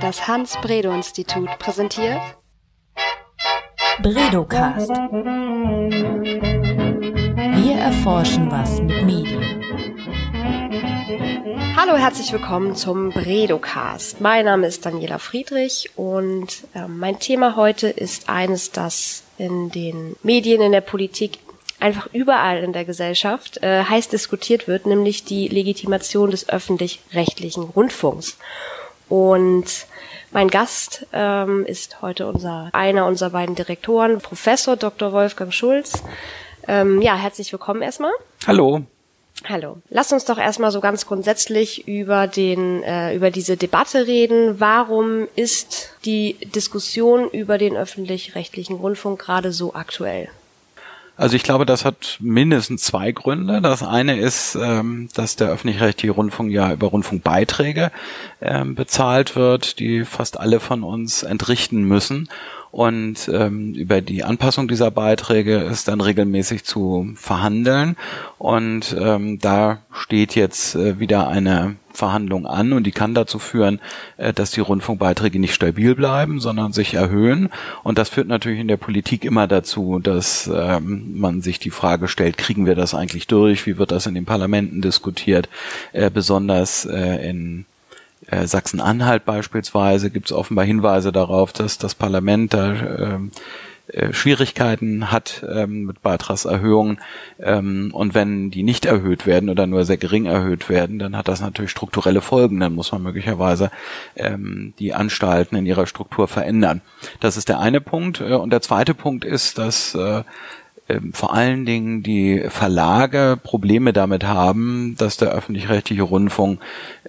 Das Hans-Bredow-Institut präsentiert Bredocast. Wir erforschen was mit Medien. Hallo, herzlich willkommen zum Bredocast. Mein Name ist Daniela Friedrich und äh, mein Thema heute ist eines, das in den Medien, in der Politik einfach überall in der Gesellschaft äh, heiß diskutiert wird, nämlich die Legitimation des öffentlich-rechtlichen Rundfunks. Und mein Gast ähm, ist heute unser einer unserer beiden Direktoren, Professor Dr. Wolfgang Schulz. Ähm, ja, herzlich willkommen erstmal. Hallo. Hallo. Lass uns doch erstmal so ganz grundsätzlich über den äh, über diese Debatte reden. Warum ist die Diskussion über den öffentlich-rechtlichen Rundfunk gerade so aktuell? Also ich glaube, das hat mindestens zwei Gründe. Das eine ist, ähm, dass der öffentlich-rechtliche Rundfunk ja über Rundfunkbeiträge ähm, bezahlt wird, die fast alle von uns entrichten müssen. Und ähm, über die Anpassung dieser Beiträge ist dann regelmäßig zu verhandeln. Und ähm, da steht jetzt äh, wieder eine Verhandlung an und die kann dazu führen, äh, dass die Rundfunkbeiträge nicht stabil bleiben, sondern sich erhöhen. Und das führt natürlich in der Politik immer dazu, dass ähm, man sich die Frage stellt, kriegen wir das eigentlich durch? Wie wird das in den Parlamenten diskutiert? Äh, besonders äh, in äh, Sachsen-Anhalt beispielsweise gibt es offenbar Hinweise darauf, dass das Parlament da ähm, äh, Schwierigkeiten hat ähm, mit Beitragserhöhungen ähm, und wenn die nicht erhöht werden oder nur sehr gering erhöht werden, dann hat das natürlich strukturelle Folgen. Dann muss man möglicherweise ähm, die Anstalten in ihrer Struktur verändern. Das ist der eine Punkt. Äh, und der zweite Punkt ist, dass äh, vor allen Dingen die Verlage Probleme damit haben, dass der öffentlich-rechtliche Rundfunk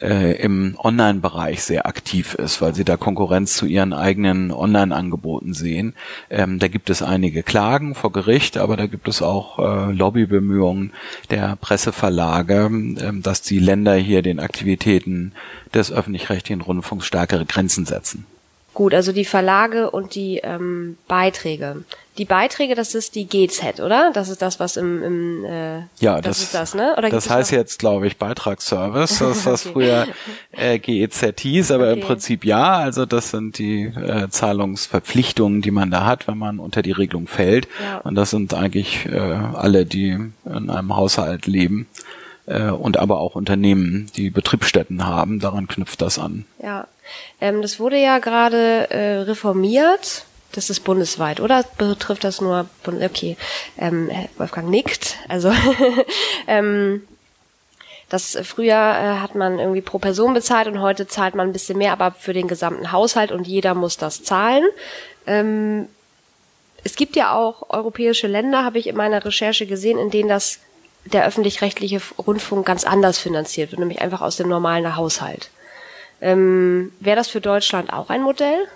äh, im Online-Bereich sehr aktiv ist, weil sie da Konkurrenz zu ihren eigenen Online-Angeboten sehen. Ähm, da gibt es einige Klagen vor Gericht, aber da gibt es auch äh, Lobbybemühungen der Presseverlage, ähm, dass die Länder hier den Aktivitäten des öffentlich-rechtlichen Rundfunks stärkere Grenzen setzen. Gut, also die Verlage und die ähm, Beiträge. Die Beiträge, das ist die GZ, oder? Das ist das, was im, im äh, ja, das, das ist das, ne? Oder das heißt jetzt, glaube ich, Beitragsservice, das was okay. früher äh, GEZ hieß, aber okay. im Prinzip ja. Also das sind die äh, Zahlungsverpflichtungen, die man da hat, wenn man unter die Regelung fällt. Ja. Und das sind eigentlich äh, alle, die in einem Haushalt leben äh, und aber auch Unternehmen, die Betriebsstätten haben. Daran knüpft das an. Ja, ähm, das wurde ja gerade äh, reformiert. Das ist bundesweit, oder betrifft das nur? Bund okay, ähm, Wolfgang nickt. Also ähm, das früher äh, hat man irgendwie pro Person bezahlt und heute zahlt man ein bisschen mehr, aber für den gesamten Haushalt und jeder muss das zahlen. Ähm, es gibt ja auch europäische Länder, habe ich in meiner Recherche gesehen, in denen das der öffentlich-rechtliche Rundfunk ganz anders finanziert wird, nämlich einfach aus dem normalen Haushalt. Ähm, Wäre das für Deutschland auch ein Modell?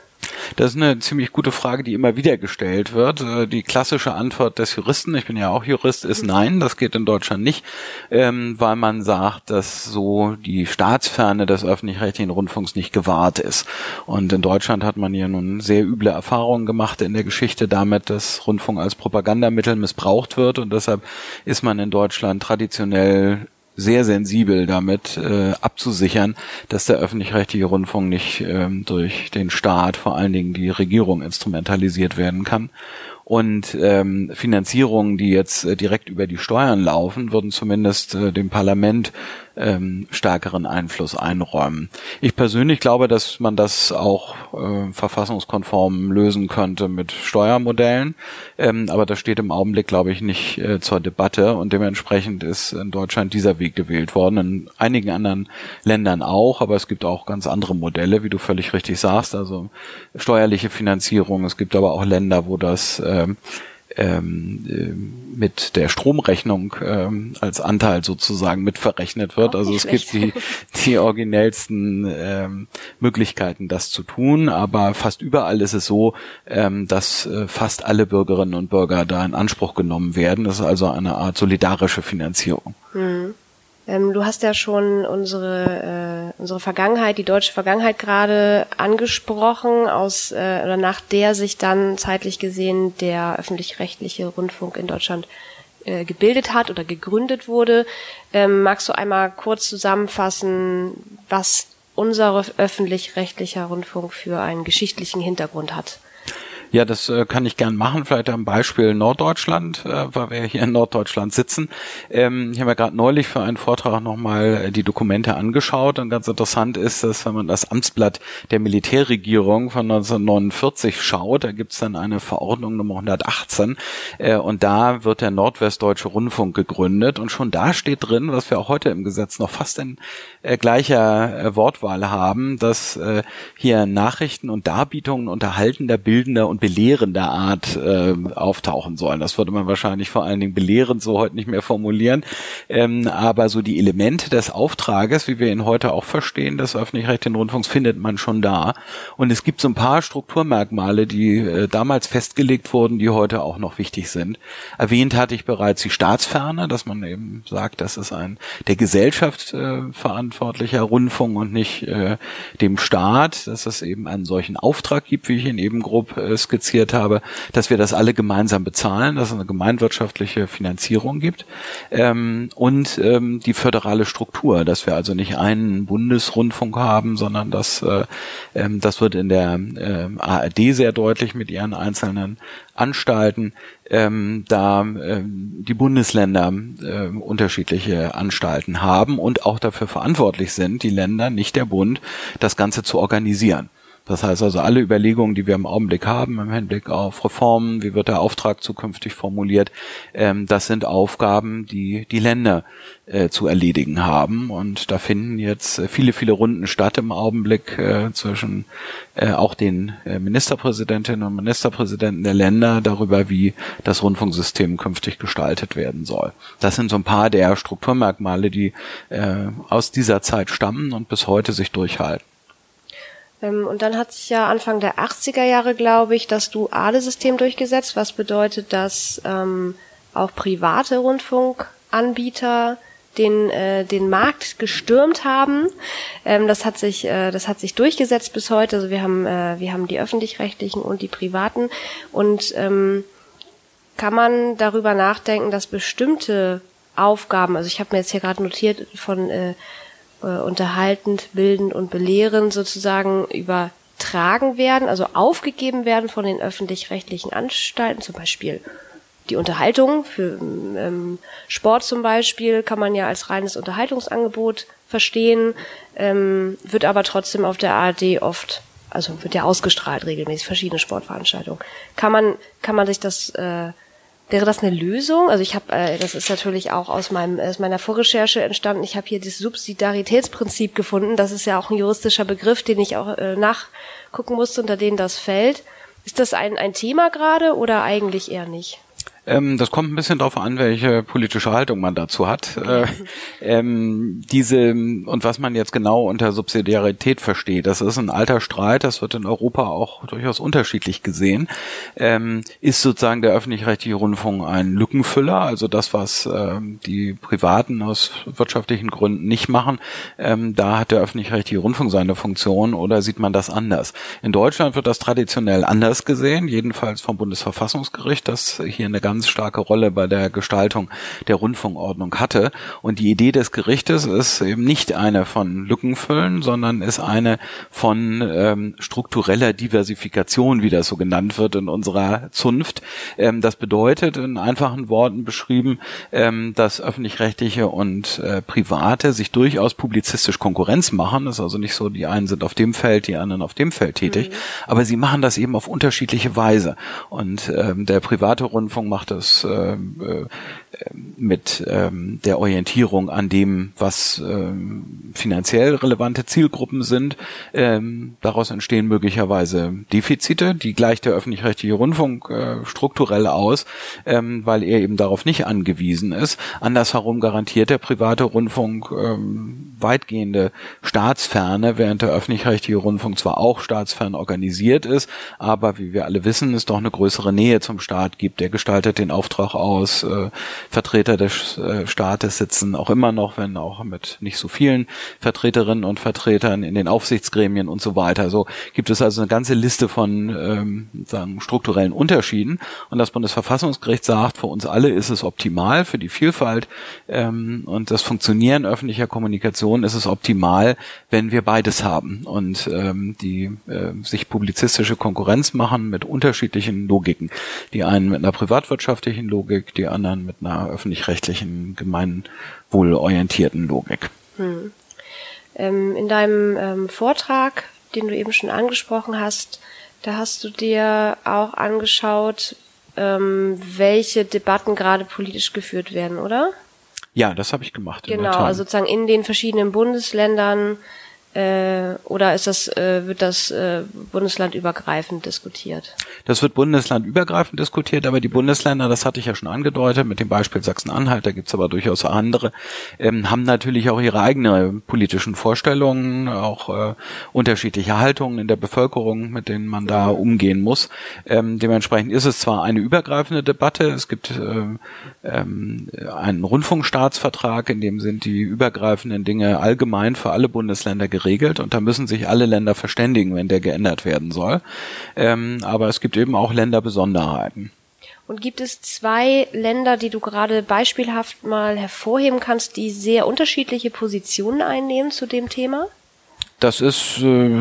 Das ist eine ziemlich gute Frage, die immer wieder gestellt wird. Äh, die klassische Antwort des Juristen, ich bin ja auch Jurist, ist nein, das geht in Deutschland nicht, ähm, weil man sagt, dass so die Staatsferne des öffentlich-rechtlichen Rundfunks nicht gewahrt ist. Und in Deutschland hat man ja nun sehr üble Erfahrungen gemacht in der Geschichte damit, dass Rundfunk als Propagandamittel missbraucht wird und deshalb ist man in Deutschland traditionell sehr sensibel damit äh, abzusichern, dass der öffentlich-rechtliche Rundfunk nicht ähm, durch den Staat, vor allen Dingen die Regierung, instrumentalisiert werden kann. Und ähm, Finanzierungen, die jetzt äh, direkt über die Steuern laufen, würden zumindest äh, dem Parlament ähm, stärkeren Einfluss einräumen. Ich persönlich glaube, dass man das auch äh, verfassungskonform lösen könnte mit Steuermodellen, ähm, aber das steht im Augenblick, glaube ich, nicht äh, zur Debatte und dementsprechend ist in Deutschland dieser Weg gewählt worden, in einigen anderen Ländern auch, aber es gibt auch ganz andere Modelle, wie du völlig richtig sagst, also steuerliche Finanzierung. Es gibt aber auch Länder, wo das ähm, ähm, äh, mit der Stromrechnung ähm, als Anteil sozusagen mitverrechnet wird. Also es schlecht. gibt die, die originellsten ähm, Möglichkeiten, das zu tun, aber fast überall ist es so, ähm, dass äh, fast alle Bürgerinnen und Bürger da in Anspruch genommen werden. Das ist also eine Art solidarische Finanzierung. Hm. Ähm, du hast ja schon unsere, äh, unsere Vergangenheit, die deutsche Vergangenheit gerade angesprochen, aus äh, oder nach der sich dann zeitlich gesehen der öffentlich-rechtliche Rundfunk in Deutschland äh, gebildet hat oder gegründet wurde. Ähm, magst du einmal kurz zusammenfassen, was unser öffentlich-rechtlicher Rundfunk für einen geschichtlichen Hintergrund hat. Ja, das äh, kann ich gern machen, vielleicht am Beispiel Norddeutschland, äh, weil wir hier in Norddeutschland sitzen. Ähm, ich habe mir gerade neulich für einen Vortrag nochmal äh, die Dokumente angeschaut und ganz interessant ist, dass wenn man das Amtsblatt der Militärregierung von 1949 schaut, da gibt's dann eine Verordnung Nummer 118 äh, und da wird der Nordwestdeutsche Rundfunk gegründet und schon da steht drin, was wir auch heute im Gesetz noch fast in äh, gleicher äh, Wortwahl haben, dass äh, hier Nachrichten und Darbietungen unterhaltender, bildender und belehrender Art äh, auftauchen sollen. Das würde man wahrscheinlich vor allen Dingen belehrend so heute nicht mehr formulieren. Ähm, aber so die Elemente des Auftrages, wie wir ihn heute auch verstehen, des öffentlich-rechtlichen Rundfunks, findet man schon da. Und es gibt so ein paar Strukturmerkmale, die äh, damals festgelegt wurden, die heute auch noch wichtig sind. Erwähnt hatte ich bereits die Staatsferne, dass man eben sagt, das ist ein der Gesellschaft äh, verantwortlicher Rundfunk und nicht äh, dem Staat, dass es eben einen solchen Auftrag gibt, wie ich ihn eben grob äh, skizziert habe, dass wir das alle gemeinsam bezahlen, dass es eine gemeinwirtschaftliche Finanzierung gibt ähm, und ähm, die föderale Struktur, dass wir also nicht einen Bundesrundfunk haben, sondern dass äh, ähm, das wird in der äh, ARD sehr deutlich mit ihren einzelnen Anstalten, ähm, da ähm, die Bundesländer äh, unterschiedliche Anstalten haben und auch dafür verantwortlich sind, die Länder, nicht der Bund, das Ganze zu organisieren. Das heißt also, alle Überlegungen, die wir im Augenblick haben, im Hinblick auf Reformen, wie wird der Auftrag zukünftig formuliert, ähm, das sind Aufgaben, die die Länder äh, zu erledigen haben. Und da finden jetzt viele, viele Runden statt im Augenblick äh, zwischen äh, auch den äh, Ministerpräsidentinnen und Ministerpräsidenten der Länder darüber, wie das Rundfunksystem künftig gestaltet werden soll. Das sind so ein paar der Strukturmerkmale, die äh, aus dieser Zeit stammen und bis heute sich durchhalten. Ähm, und dann hat sich ja Anfang der 80er Jahre, glaube ich, das duale System durchgesetzt, was bedeutet, dass ähm, auch private Rundfunkanbieter den äh, den Markt gestürmt haben. Ähm, das hat sich äh, das hat sich durchgesetzt bis heute. Also wir haben äh, wir haben die öffentlich-rechtlichen und die privaten und ähm, kann man darüber nachdenken, dass bestimmte Aufgaben, also ich habe mir jetzt hier gerade notiert von äh, äh, unterhaltend, bildend und belehrend sozusagen übertragen werden, also aufgegeben werden von den öffentlich-rechtlichen Anstalten, zum Beispiel die Unterhaltung für ähm, Sport zum Beispiel kann man ja als reines Unterhaltungsangebot verstehen, ähm, wird aber trotzdem auf der ARD oft, also wird ja ausgestrahlt regelmäßig verschiedene Sportveranstaltungen. Kann man kann man sich das äh, Wäre das eine Lösung? Also ich habe, äh, das ist natürlich auch aus meinem aus meiner Vorrecherche entstanden. Ich habe hier das Subsidiaritätsprinzip gefunden. Das ist ja auch ein juristischer Begriff, den ich auch äh, nachgucken musste, unter den das fällt. Ist das ein ein Thema gerade oder eigentlich eher nicht? Ähm, das kommt ein bisschen darauf an, welche politische Haltung man dazu hat. Äh, ähm, diese und was man jetzt genau unter Subsidiarität versteht, das ist ein alter Streit, das wird in Europa auch durchaus unterschiedlich gesehen. Ähm, ist sozusagen der öffentlich-rechtliche Rundfunk ein Lückenfüller, also das, was ähm, die Privaten aus wirtschaftlichen Gründen nicht machen, ähm, da hat der öffentlich-rechtliche Rundfunk seine Funktion oder sieht man das anders? In Deutschland wird das traditionell anders gesehen, jedenfalls vom Bundesverfassungsgericht, das hier eine ganz starke Rolle bei der Gestaltung der Rundfunkordnung hatte. Und die Idee des Gerichtes ist eben nicht eine von Lückenfüllen, sondern ist eine von ähm, struktureller Diversifikation, wie das so genannt wird in unserer Zunft. Ähm, das bedeutet in einfachen Worten beschrieben, ähm, dass öffentlich-rechtliche und äh, private sich durchaus publizistisch Konkurrenz machen. Das ist also nicht so, die einen sind auf dem Feld, die anderen auf dem Feld tätig, mhm. aber sie machen das eben auf unterschiedliche Weise. Und ähm, der private Rundfunk macht macht es äh, äh, mit ähm, der Orientierung an dem, was ähm, finanziell relevante Zielgruppen sind. Ähm, daraus entstehen möglicherweise Defizite, die gleicht der öffentlich-rechtliche Rundfunk äh, strukturell aus, ähm, weil er eben darauf nicht angewiesen ist. Andersherum garantiert der private Rundfunk ähm, weitgehende Staatsferne, während der öffentlich-rechtliche Rundfunk zwar auch staatsfern organisiert ist, aber wie wir alle wissen, es doch eine größere Nähe zum Staat gibt. Der gestaltet den Auftrag aus. Äh, Vertreter des äh, Staates sitzen auch immer noch, wenn auch mit nicht so vielen Vertreterinnen und Vertretern in den Aufsichtsgremien und so weiter. So gibt es also eine ganze Liste von ähm, sagen, strukturellen Unterschieden. Und das Bundesverfassungsgericht sagt, für uns alle ist es optimal, für die Vielfalt ähm, und das Funktionieren öffentlicher Kommunikation ist es optimal, wenn wir beides haben und ähm, die äh, sich publizistische Konkurrenz machen mit unterschiedlichen Logiken. Die einen mit einer privatwirtschaftlichen Logik, die anderen mit einer öffentlich-rechtlichen, gemeinwohlorientierten Logik. Hm. Ähm, in deinem ähm, Vortrag, den du eben schon angesprochen hast, da hast du dir auch angeschaut, ähm, welche Debatten gerade politisch geführt werden, oder? Ja, das habe ich gemacht. Genau, also sozusagen in den verschiedenen Bundesländern äh, oder ist das, äh, wird das äh, bundeslandübergreifend diskutiert? Das wird bundeslandübergreifend diskutiert, aber die Bundesländer, das hatte ich ja schon angedeutet, mit dem Beispiel Sachsen-Anhalt, da gibt's aber durchaus andere, ähm, haben natürlich auch ihre eigenen politischen Vorstellungen, auch äh, unterschiedliche Haltungen in der Bevölkerung, mit denen man da umgehen muss. Ähm, dementsprechend ist es zwar eine übergreifende Debatte, es gibt äh, ähm, einen Rundfunkstaatsvertrag, in dem sind die übergreifenden Dinge allgemein für alle Bundesländer geregelt geregelt und da müssen sich alle Länder verständigen, wenn der geändert werden soll. Ähm, aber es gibt eben auch Länderbesonderheiten. Und gibt es zwei Länder, die du gerade beispielhaft mal hervorheben kannst, die sehr unterschiedliche Positionen einnehmen zu dem Thema? Das ist äh,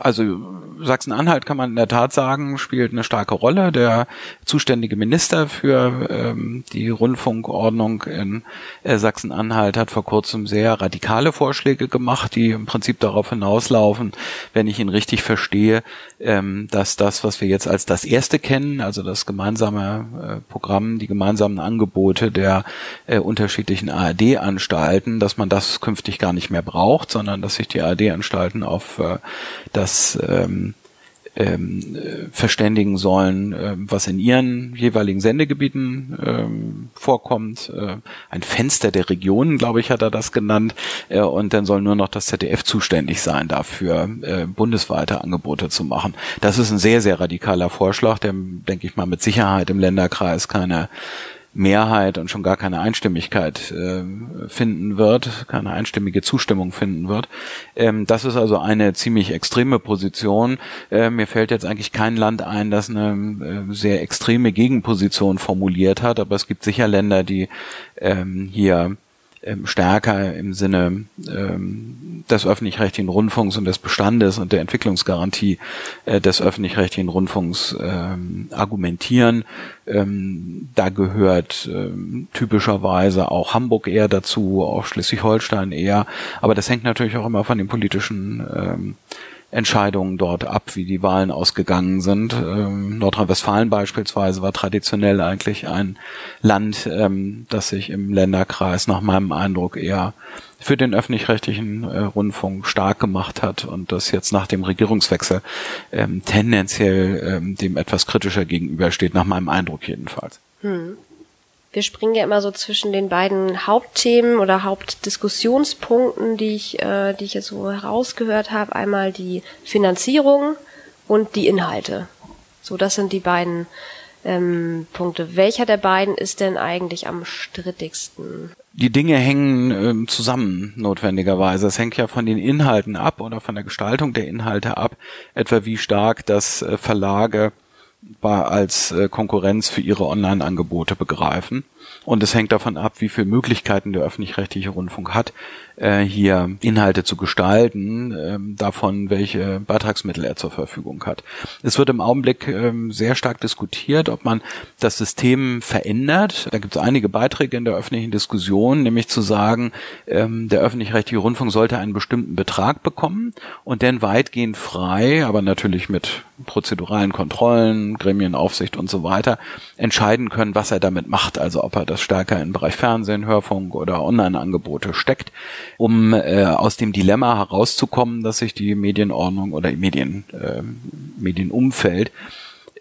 also Sachsen-Anhalt kann man in der Tat sagen, spielt eine starke Rolle. Der zuständige Minister für ähm, die Rundfunkordnung in äh, Sachsen-Anhalt hat vor kurzem sehr radikale Vorschläge gemacht, die im Prinzip darauf hinauslaufen, wenn ich ihn richtig verstehe, ähm, dass das, was wir jetzt als das erste kennen, also das gemeinsame äh, Programm, die gemeinsamen Angebote der äh, unterschiedlichen ARD-Anstalten, dass man das künftig gar nicht mehr braucht, sondern dass sich die ARD-Anstalten auf äh, das ähm, ähm, verständigen sollen, äh, was in ihren jeweiligen Sendegebieten ähm, vorkommt. Äh, ein Fenster der Regionen, glaube ich, hat er das genannt. Äh, und dann soll nur noch das ZDF zuständig sein, dafür äh, bundesweite Angebote zu machen. Das ist ein sehr, sehr radikaler Vorschlag, der, denke ich mal, mit Sicherheit im Länderkreis keine Mehrheit und schon gar keine Einstimmigkeit äh, finden wird, keine einstimmige Zustimmung finden wird. Ähm, das ist also eine ziemlich extreme Position. Äh, mir fällt jetzt eigentlich kein Land ein, das eine äh, sehr extreme Gegenposition formuliert hat, aber es gibt sicher Länder, die ähm, hier ähm, stärker im Sinne ähm, des öffentlich-rechtlichen Rundfunks und des Bestandes und der Entwicklungsgarantie äh, des öffentlich-rechtlichen Rundfunks ähm, argumentieren. Ähm, da gehört ähm, typischerweise auch Hamburg eher dazu, auch Schleswig-Holstein eher. Aber das hängt natürlich auch immer von den politischen ähm, Entscheidungen dort ab, wie die Wahlen ausgegangen sind. Ähm, Nordrhein-Westfalen beispielsweise war traditionell eigentlich ein Land, ähm, das sich im Länderkreis nach meinem Eindruck eher für den öffentlich-rechtlichen äh, Rundfunk stark gemacht hat und das jetzt nach dem Regierungswechsel ähm, tendenziell ähm, dem etwas kritischer gegenübersteht, nach meinem Eindruck jedenfalls. Hm wir springen ja immer so zwischen den beiden Hauptthemen oder Hauptdiskussionspunkten, die ich, äh, die ich jetzt so herausgehört habe. Einmal die Finanzierung und die Inhalte. So, das sind die beiden ähm, Punkte. Welcher der beiden ist denn eigentlich am strittigsten? Die Dinge hängen ähm, zusammen, notwendigerweise. Es hängt ja von den Inhalten ab oder von der Gestaltung der Inhalte ab, etwa wie stark das äh, Verlage als äh, Konkurrenz für ihre Online-Angebote begreifen. Und es hängt davon ab, wie viele Möglichkeiten der öffentlich-rechtliche Rundfunk hat, äh, hier Inhalte zu gestalten, ähm, davon, welche Beitragsmittel er zur Verfügung hat. Es wird im Augenblick ähm, sehr stark diskutiert, ob man das System verändert. Da gibt es einige Beiträge in der öffentlichen Diskussion, nämlich zu sagen, ähm, der öffentlich-rechtliche Rundfunk sollte einen bestimmten Betrag bekommen und dann weitgehend frei, aber natürlich mit prozeduralen Kontrollen, Gremienaufsicht und so weiter, entscheiden können, was er damit macht. Also ob er das stärker im Bereich Fernsehen, Hörfunk oder Online-Angebote steckt um äh, aus dem Dilemma herauszukommen, dass sich die Medienordnung oder Medien, äh, Medienumfeld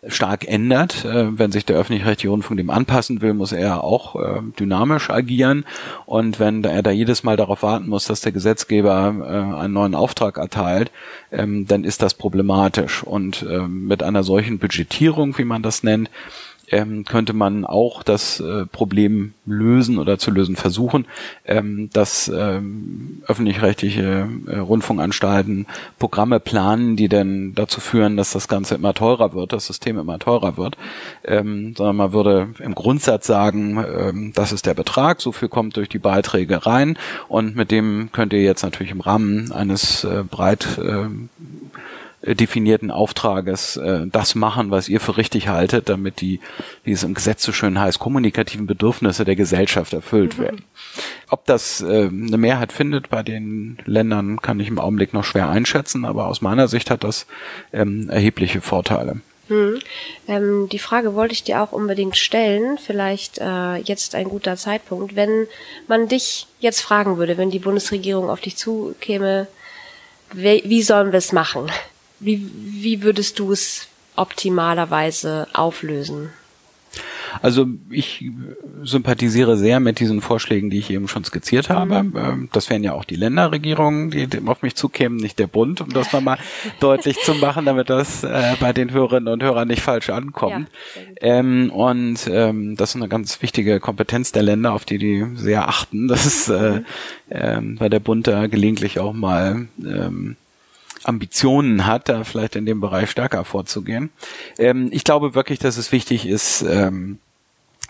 stark ändert. Äh, wenn sich der öffentlich-rechtliche Rundfunk dem anpassen will, muss er auch äh, dynamisch agieren. Und wenn er da jedes Mal darauf warten muss, dass der Gesetzgeber äh, einen neuen Auftrag erteilt, ähm, dann ist das problematisch. Und äh, mit einer solchen Budgetierung, wie man das nennt, ähm, könnte man auch das äh, Problem lösen oder zu lösen versuchen, ähm, dass ähm, öffentlich-rechtliche äh, Rundfunkanstalten Programme planen, die dann dazu führen, dass das Ganze immer teurer wird, das System immer teurer wird, ähm, sondern man würde im Grundsatz sagen, ähm, das ist der Betrag, so viel kommt durch die Beiträge rein. Und mit dem könnt ihr jetzt natürlich im Rahmen eines äh, breit äh, definierten Auftrages äh, das machen, was ihr für richtig haltet, damit die, wie es im Gesetz so schön heißt, kommunikativen Bedürfnisse der Gesellschaft erfüllt mhm. werden. Ob das äh, eine Mehrheit findet bei den Ländern, kann ich im Augenblick noch schwer einschätzen, aber aus meiner Sicht hat das ähm, erhebliche Vorteile. Hm. Ähm, die Frage wollte ich dir auch unbedingt stellen, vielleicht äh, jetzt ein guter Zeitpunkt, wenn man dich jetzt fragen würde, wenn die Bundesregierung auf dich zukäme, wie, wie sollen wir es machen? Wie, wie würdest du es optimalerweise auflösen? Also ich sympathisiere sehr mit diesen Vorschlägen, die ich eben schon skizziert habe. Mhm. Ähm, das wären ja auch die Länderregierungen, die auf mich zukämen, nicht der Bund, um das nochmal deutlich zu machen, damit das äh, bei den Hörerinnen und Hörern nicht falsch ankommt. Ja, ähm, und ähm, das ist eine ganz wichtige Kompetenz der Länder, auf die die sehr achten. Das ist äh, äh, bei der Bund da gelegentlich auch mal ähm, Ambitionen hat, da vielleicht in dem Bereich stärker vorzugehen. Ähm, ich glaube wirklich, dass es wichtig ist, ähm,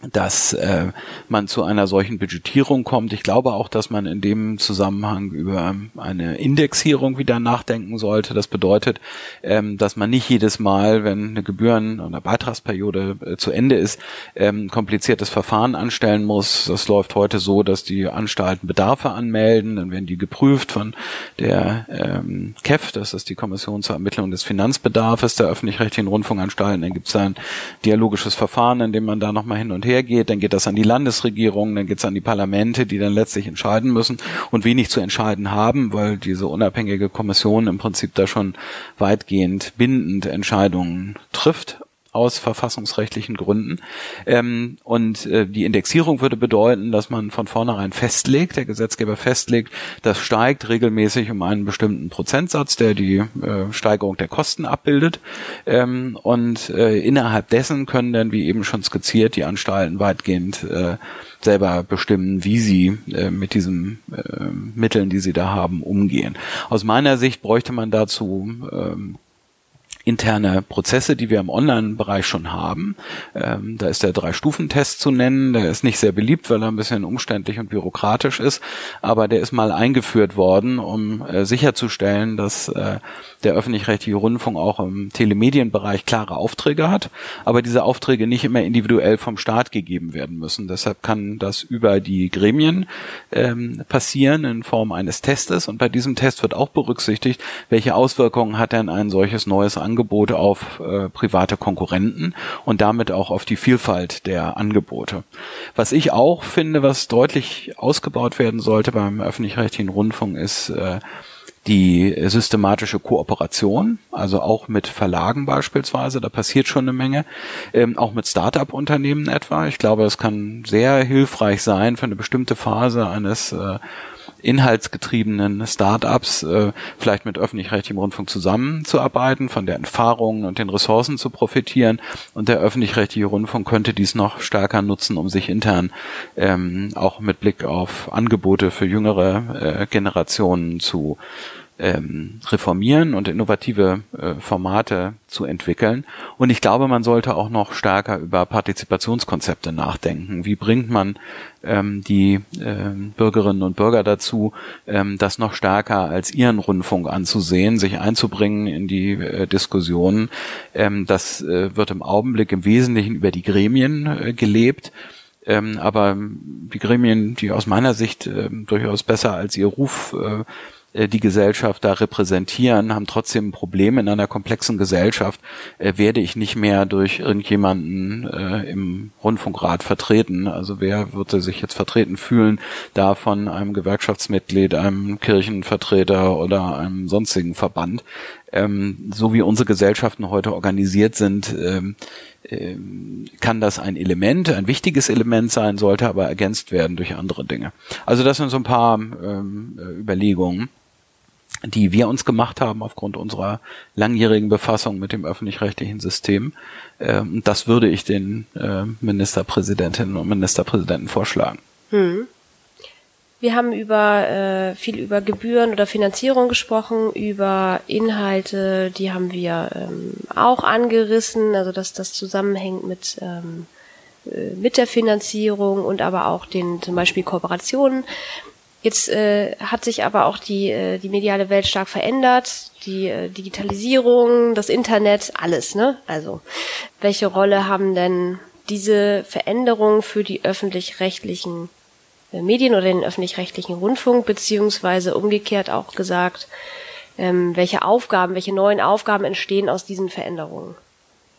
dass äh, man zu einer solchen Budgetierung kommt. Ich glaube auch, dass man in dem Zusammenhang über eine Indexierung wieder nachdenken sollte. Das bedeutet, ähm, dass man nicht jedes Mal, wenn eine Gebühren- oder Beitragsperiode äh, zu Ende ist, ähm, kompliziertes Verfahren anstellen muss. Das läuft heute so, dass die Anstalten Bedarfe anmelden, dann werden die geprüft von der ähm, KEF, das ist die Kommission zur Ermittlung des Finanzbedarfes der öffentlich-rechtlichen Rundfunkanstalten. Dann gibt es ein dialogisches Verfahren, in dem man da nochmal hin und hergeht, dann geht das an die Landesregierung, dann geht es an die Parlamente, die dann letztlich entscheiden müssen. Und wenig zu entscheiden haben, weil diese unabhängige Kommission im Prinzip da schon weitgehend bindend Entscheidungen trifft aus verfassungsrechtlichen Gründen. Ähm, und äh, die Indexierung würde bedeuten, dass man von vornherein festlegt, der Gesetzgeber festlegt, das steigt regelmäßig um einen bestimmten Prozentsatz, der die äh, Steigerung der Kosten abbildet. Ähm, und äh, innerhalb dessen können dann, wie eben schon skizziert, die Anstalten weitgehend äh, selber bestimmen, wie sie äh, mit diesen äh, Mitteln, die sie da haben, umgehen. Aus meiner Sicht bräuchte man dazu ähm, interne Prozesse, die wir im Online-Bereich schon haben. Ähm, da ist der Drei-Stufen-Test zu nennen. Der ist nicht sehr beliebt, weil er ein bisschen umständlich und bürokratisch ist. Aber der ist mal eingeführt worden, um äh, sicherzustellen, dass äh, der öffentlich-rechtliche Rundfunk auch im Telemedienbereich klare Aufträge hat, aber diese Aufträge nicht immer individuell vom Staat gegeben werden müssen. Deshalb kann das über die Gremien ähm, passieren in Form eines Testes. Und bei diesem Test wird auch berücksichtigt, welche Auswirkungen hat denn ein solches neues Angebot Angebote auf äh, private Konkurrenten und damit auch auf die Vielfalt der Angebote. Was ich auch finde, was deutlich ausgebaut werden sollte beim öffentlich-rechtlichen Rundfunk, ist äh, die systematische Kooperation, also auch mit Verlagen beispielsweise, da passiert schon eine Menge, ähm, auch mit Start-up-Unternehmen etwa. Ich glaube, es kann sehr hilfreich sein für eine bestimmte Phase eines äh, inhaltsgetriebenen Startups äh, vielleicht mit öffentlich-rechtlichem Rundfunk zusammenzuarbeiten, von der Erfahrung und den Ressourcen zu profitieren. Und der öffentlich-rechtliche Rundfunk könnte dies noch stärker nutzen, um sich intern ähm, auch mit Blick auf Angebote für jüngere äh, Generationen zu ähm, reformieren und innovative äh, Formate zu entwickeln. Und ich glaube, man sollte auch noch stärker über Partizipationskonzepte nachdenken. Wie bringt man ähm, die ähm, Bürgerinnen und Bürger dazu, ähm, das noch stärker als ihren Rundfunk anzusehen, sich einzubringen in die äh, Diskussionen. Ähm, das äh, wird im Augenblick im Wesentlichen über die Gremien äh, gelebt. Ähm, aber die Gremien, die aus meiner Sicht äh, durchaus besser als ihr Ruf äh, äh, die Gesellschaft da repräsentieren, haben trotzdem ein Problem in einer komplexen Gesellschaft, äh, werde ich nicht mehr durch irgendjemanden äh, im Rundfunkrat vertreten. Also wer würde sich jetzt vertreten fühlen, da von einem Gewerkschaftsmitglied, einem Kirchenvertreter oder einem sonstigen Verband? Ähm, so wie unsere Gesellschaften heute organisiert sind, ähm, ähm, kann das ein Element, ein wichtiges Element sein, sollte aber ergänzt werden durch andere Dinge. Also das sind so ein paar ähm, Überlegungen. die wir uns gemacht haben aufgrund unserer langjährigen Befassung mit dem öffentlich-rechtlichen System. Ähm, das würde ich den äh, Ministerpräsidentinnen und Ministerpräsidenten vorschlagen. Hm. Wir haben über äh, viel über Gebühren oder Finanzierung gesprochen, über Inhalte, die haben wir ähm, auch angerissen, also dass das zusammenhängt mit ähm, äh, mit der Finanzierung und aber auch den zum Beispiel Kooperationen. Jetzt äh, hat sich aber auch die äh, die mediale Welt stark verändert, die äh, Digitalisierung, das Internet, alles, ne? Also welche Rolle haben denn diese Veränderungen für die öffentlich-rechtlichen Medien oder den öffentlich-rechtlichen Rundfunk, beziehungsweise umgekehrt auch gesagt, ähm, welche Aufgaben, welche neuen Aufgaben entstehen aus diesen Veränderungen?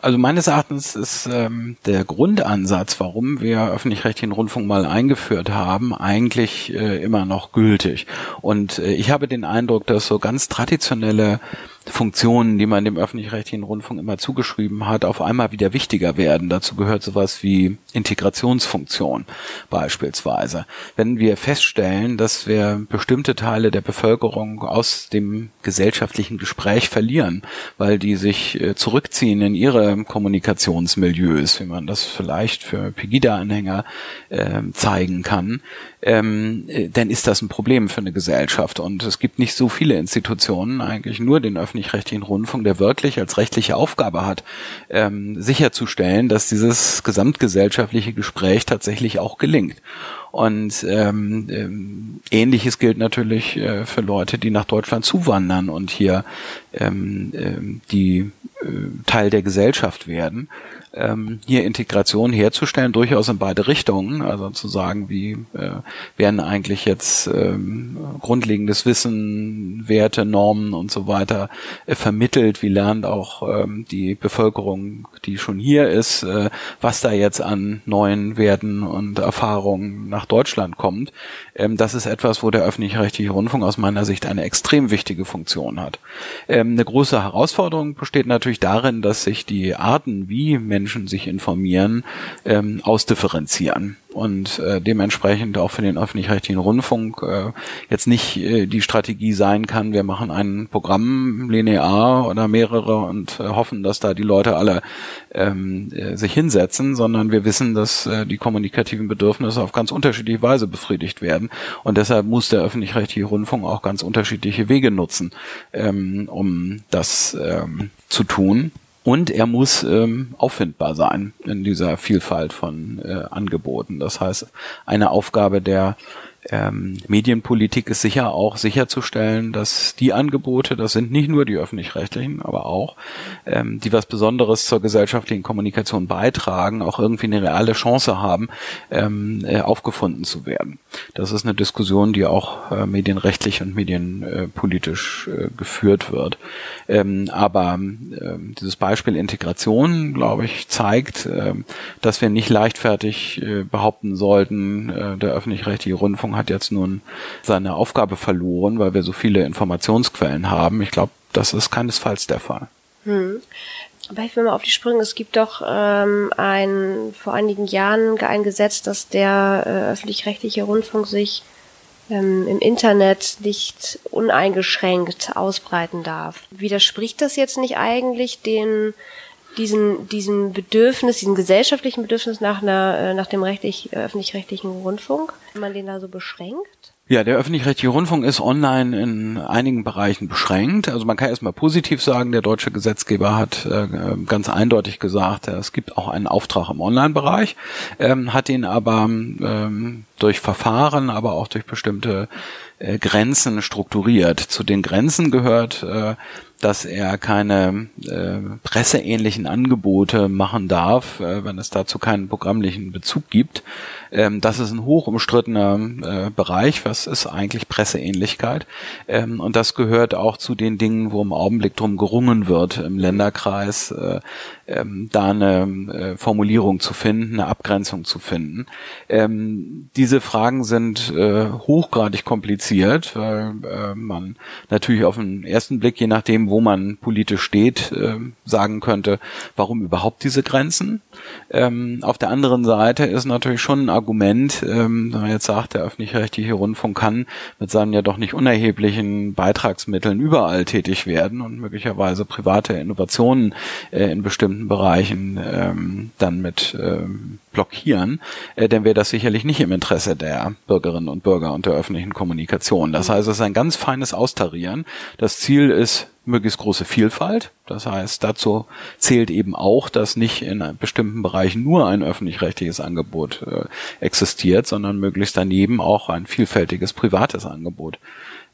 Also meines Erachtens ist ähm, der Grundansatz, warum wir öffentlich-rechtlichen Rundfunk mal eingeführt haben, eigentlich äh, immer noch gültig. Und äh, ich habe den Eindruck, dass so ganz traditionelle Funktionen, die man dem öffentlich-rechtlichen Rundfunk immer zugeschrieben hat, auf einmal wieder wichtiger werden. Dazu gehört sowas wie Integrationsfunktion beispielsweise. Wenn wir feststellen, dass wir bestimmte Teile der Bevölkerung aus dem gesellschaftlichen Gespräch verlieren, weil die sich äh, zurückziehen in ihre Kommunikationsmilieus, wie man das vielleicht für Pegida-Anhänger äh, zeigen kann, ähm, äh, dann ist das ein Problem für eine Gesellschaft. Und es gibt nicht so viele Institutionen, eigentlich nur den öffentlich-rechtlichen Rundfunk, der wirklich als rechtliche Aufgabe hat, ähm, sicherzustellen, dass dieses gesamtgesellschaftliche Gespräch tatsächlich auch gelingt. Und ähm, ähm, ähnliches gilt natürlich äh, für Leute, die nach Deutschland zuwandern und hier ähm, ähm, die äh, Teil der Gesellschaft werden ähm, hier Integration herzustellen, durchaus in beide Richtungen. Also zu sagen, wie äh, werden eigentlich jetzt ähm, grundlegendes Wissen, Werte, Normen und so weiter äh, vermittelt, wie lernt auch ähm, die Bevölkerung, die schon hier ist, äh, was da jetzt an neuen Werten und Erfahrungen nach Deutschland kommt. Ähm, das ist etwas, wo der öffentlich-rechtliche Rundfunk aus meiner Sicht eine extrem wichtige Funktion hat. Ähm, eine große Herausforderung besteht natürlich darin, dass sich die Arten, wie Menschen sich informieren, ähm, ausdifferenzieren und äh, dementsprechend auch für den öffentlich-rechtlichen Rundfunk äh, jetzt nicht äh, die Strategie sein kann, wir machen ein Programm linear oder mehrere und äh, hoffen, dass da die Leute alle ähm, äh, sich hinsetzen, sondern wir wissen, dass äh, die kommunikativen Bedürfnisse auf ganz unterschiedliche Weise befriedigt werden und deshalb muss der öffentlich-rechtliche Rundfunk auch ganz unterschiedliche Wege nutzen, ähm, um das ähm, zu tun. Und er muss ähm, auffindbar sein in dieser Vielfalt von äh, Angeboten. Das heißt, eine Aufgabe der ähm, Medienpolitik ist sicher auch sicherzustellen, dass die Angebote, das sind nicht nur die öffentlich-rechtlichen, aber auch, ähm, die was Besonderes zur gesellschaftlichen Kommunikation beitragen, auch irgendwie eine reale Chance haben, ähm, äh, aufgefunden zu werden. Das ist eine Diskussion, die auch äh, medienrechtlich und medienpolitisch äh, geführt wird. Ähm, aber ähm, dieses Beispiel Integration, glaube ich, zeigt, ähm, dass wir nicht leichtfertig äh, behaupten sollten, äh, der öffentlich-rechtliche Rundfunk hat jetzt nun seine Aufgabe verloren, weil wir so viele Informationsquellen haben. Ich glaube, das ist keinesfalls der Fall. Hm. Aber ich will mal auf die Sprünge. Es gibt doch ähm, ein vor einigen Jahren ein Gesetz, dass der äh, öffentlich-rechtliche Rundfunk sich ähm, im Internet nicht uneingeschränkt ausbreiten darf. Widerspricht das jetzt nicht eigentlich den diesen, diesen Bedürfnis, diesen gesellschaftlichen Bedürfnis nach einer, äh, nach dem rechtlich, äh, öffentlich-rechtlichen Rundfunk, wenn man den da so beschränkt? Ja, der öffentlich-rechtliche Rundfunk ist online in einigen Bereichen beschränkt. Also man kann erstmal positiv sagen, der deutsche Gesetzgeber hat äh, ganz eindeutig gesagt, es gibt auch einen Auftrag im Online-Bereich, ähm, hat ihn aber ähm, durch Verfahren, aber auch durch bestimmte äh, Grenzen strukturiert. Zu den Grenzen gehört, äh, dass er keine äh, presseähnlichen Angebote machen darf, äh, wenn es dazu keinen programmlichen Bezug gibt. Ähm, das ist ein hoch umstrittener äh, Bereich. Was ist eigentlich Presseähnlichkeit? Ähm, und das gehört auch zu den Dingen, wo im Augenblick drum gerungen wird im Länderkreis, äh, ähm, da eine äh, Formulierung zu finden, eine Abgrenzung zu finden. Ähm, diese Fragen sind äh, hochgradig kompliziert, weil äh, man natürlich auf den ersten Blick, je nachdem, dem, wo man politisch steht, äh, sagen könnte, warum überhaupt diese Grenzen? Ähm, auf der anderen Seite ist natürlich schon ein Argument, ähm, wenn man jetzt sagt, der öffentlich-rechtliche Rundfunk kann mit seinen ja doch nicht unerheblichen Beitragsmitteln überall tätig werden und möglicherweise private Innovationen äh, in bestimmten Bereichen ähm, dann mit ähm, blockieren, äh, dann wäre das sicherlich nicht im Interesse der Bürgerinnen und Bürger und der öffentlichen Kommunikation. Das heißt, es ist ein ganz feines Austarieren. Das Ziel ist möglichst große Vielfalt. Das heißt, dazu zählt eben auch, dass nicht in bestimmten Bereichen nur ein öffentlich-rechtliches Angebot äh, existiert, sondern möglichst daneben auch ein vielfältiges privates Angebot.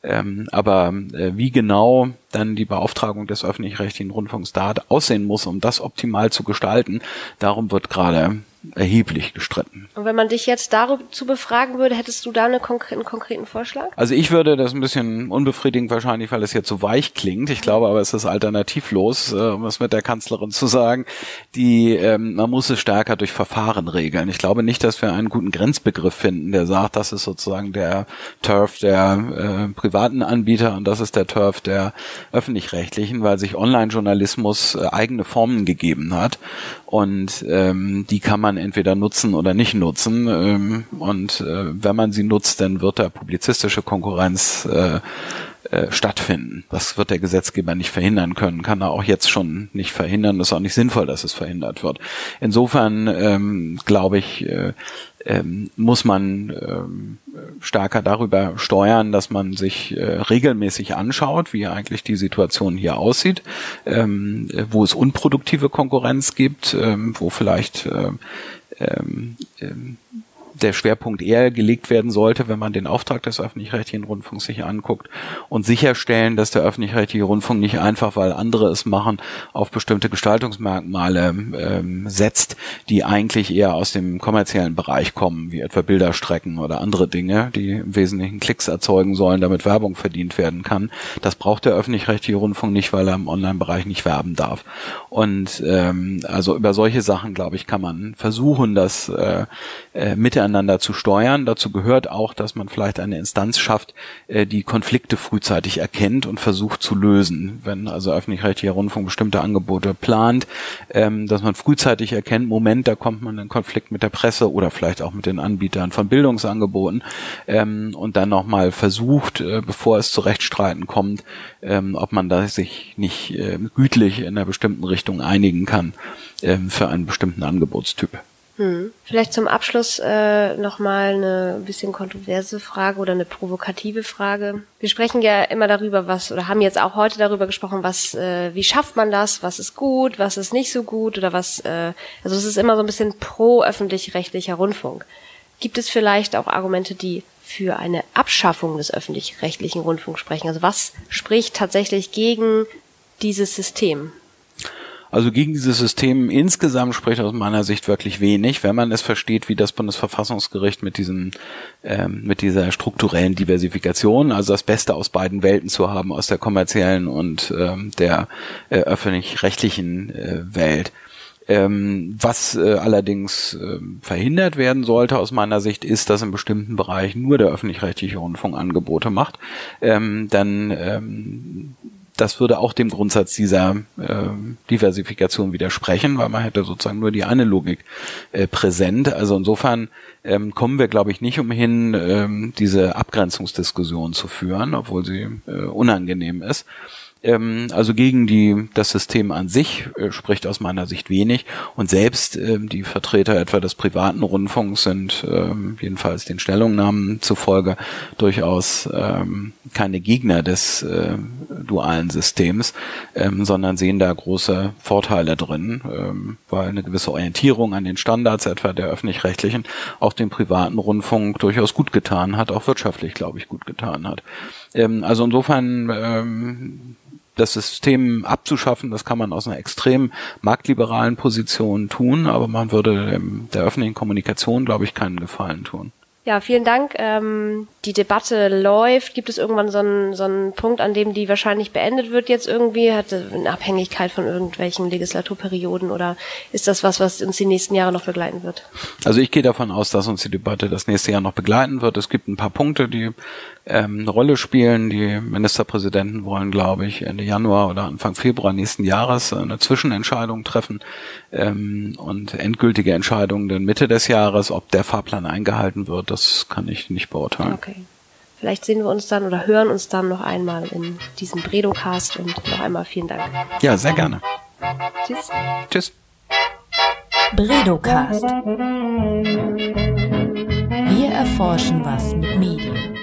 Ähm, aber äh, wie genau dann die Beauftragung des öffentlich-rechtlichen Rundfunks da aussehen muss, um das optimal zu gestalten, darum wird gerade erheblich gestritten. Und wenn man dich jetzt dazu befragen würde, hättest du da eine konkre einen konkreten Vorschlag? Also ich würde das ein bisschen unbefriedigend wahrscheinlich, weil es jetzt so weich klingt. Ich glaube aber, es ist alternativlos, äh, um es mit der Kanzlerin zu sagen. Die, ähm, man muss es stärker durch Verfahren regeln. Ich glaube nicht, dass wir einen guten Grenzbegriff finden, der sagt, das ist sozusagen der Turf der äh, privaten Anbieter und das ist der Turf der öffentlich-rechtlichen, weil sich Online-Journalismus äh, eigene Formen gegeben hat und ähm, die kann man entweder nutzen oder nicht nutzen. Ähm, und äh, wenn man sie nutzt, dann wird da publizistische Konkurrenz äh, äh, stattfinden. Das wird der Gesetzgeber nicht verhindern können, kann er auch jetzt schon nicht verhindern. Das ist auch nicht sinnvoll, dass es verhindert wird. Insofern ähm, glaube ich, äh, ähm, muss man ähm, stärker darüber steuern, dass man sich äh, regelmäßig anschaut, wie eigentlich die Situation hier aussieht, ähm, wo es unproduktive Konkurrenz gibt, ähm, wo vielleicht äh, ähm, ähm, der Schwerpunkt eher gelegt werden sollte, wenn man den Auftrag des öffentlich-rechtlichen Rundfunks sich anguckt und sicherstellen, dass der öffentlich-rechtliche Rundfunk nicht einfach, weil andere es machen, auf bestimmte Gestaltungsmerkmale ähm, setzt, die eigentlich eher aus dem kommerziellen Bereich kommen, wie etwa Bilderstrecken oder andere Dinge, die im Wesentlichen Klicks erzeugen sollen, damit Werbung verdient werden kann. Das braucht der öffentlich-rechtliche Rundfunk nicht, weil er im Online-Bereich nicht werben darf. Und ähm, also über solche Sachen, glaube ich, kann man versuchen, das äh, äh, miteinander miteinander zu steuern. Dazu gehört auch, dass man vielleicht eine Instanz schafft, äh, die Konflikte frühzeitig erkennt und versucht zu lösen. Wenn also öffentlich-rechtlicher Rundfunk bestimmte Angebote plant, ähm, dass man frühzeitig erkennt, Moment, da kommt man in Konflikt mit der Presse oder vielleicht auch mit den Anbietern von Bildungsangeboten ähm, und dann nochmal versucht, äh, bevor es zu Rechtsstreiten kommt, ähm, ob man da sich nicht äh, gütlich in einer bestimmten Richtung einigen kann für einen bestimmten Angebotstyp. Hm. Vielleicht zum Abschluss äh, nochmal eine bisschen kontroverse Frage oder eine provokative Frage. Wir sprechen ja immer darüber, was, oder haben jetzt auch heute darüber gesprochen, was, äh, wie schafft man das, was ist gut, was ist nicht so gut oder was, äh, also es ist immer so ein bisschen pro öffentlich-rechtlicher Rundfunk. Gibt es vielleicht auch Argumente, die für eine Abschaffung des öffentlich-rechtlichen Rundfunks sprechen? Also was spricht tatsächlich gegen dieses System? Also gegen dieses System insgesamt spricht aus meiner Sicht wirklich wenig, wenn man es versteht, wie das Bundesverfassungsgericht mit diesem, ähm, mit dieser strukturellen Diversifikation, also das Beste aus beiden Welten zu haben, aus der kommerziellen und ähm, der äh, öffentlich-rechtlichen äh, Welt. Ähm, was äh, allerdings äh, verhindert werden sollte aus meiner Sicht ist, dass in bestimmten Bereichen nur der öffentlich-rechtliche Rundfunk Angebote macht. Ähm, dann ähm, das würde auch dem Grundsatz dieser äh, Diversifikation widersprechen, weil man hätte sozusagen nur die eine Logik äh, präsent. Also insofern ähm, kommen wir, glaube ich, nicht umhin, ähm, diese Abgrenzungsdiskussion zu führen, obwohl sie äh, unangenehm ist. Ähm, also gegen die, das System an sich äh, spricht aus meiner Sicht wenig. Und selbst ähm, die Vertreter etwa des privaten Rundfunks sind ähm, jedenfalls den Stellungnahmen zufolge durchaus ähm, keine Gegner des äh, dualen Systems, ähm, sondern sehen da große Vorteile drin, ähm, weil eine gewisse Orientierung an den Standards etwa der öffentlich-rechtlichen auch dem privaten Rundfunk durchaus gut getan hat, auch wirtschaftlich, glaube ich, gut getan hat. Ähm, also insofern ähm, das System abzuschaffen, das kann man aus einer extrem marktliberalen Position tun, aber man würde der öffentlichen Kommunikation, glaube ich, keinen Gefallen tun. Ja, vielen Dank. Ähm, die Debatte läuft. Gibt es irgendwann so einen, so einen Punkt, an dem die wahrscheinlich beendet wird jetzt irgendwie? Hat eine Abhängigkeit von irgendwelchen Legislaturperioden oder ist das was, was uns die nächsten Jahre noch begleiten wird? Also ich gehe davon aus, dass uns die Debatte das nächste Jahr noch begleiten wird. Es gibt ein paar Punkte, die ähm, eine Rolle spielen. Die Ministerpräsidenten wollen, glaube ich, Ende Januar oder Anfang Februar nächsten Jahres eine Zwischenentscheidung treffen ähm, und endgültige Entscheidungen dann Mitte des Jahres. Ob der Fahrplan eingehalten wird, das kann ich nicht beurteilen. Okay. Vielleicht sehen wir uns dann oder hören uns dann noch einmal in diesem Bredocast und noch einmal vielen Dank. Ja, sehr gerne. Tschüss. Tschüss. Bredocast. Wir erforschen was mit Medien.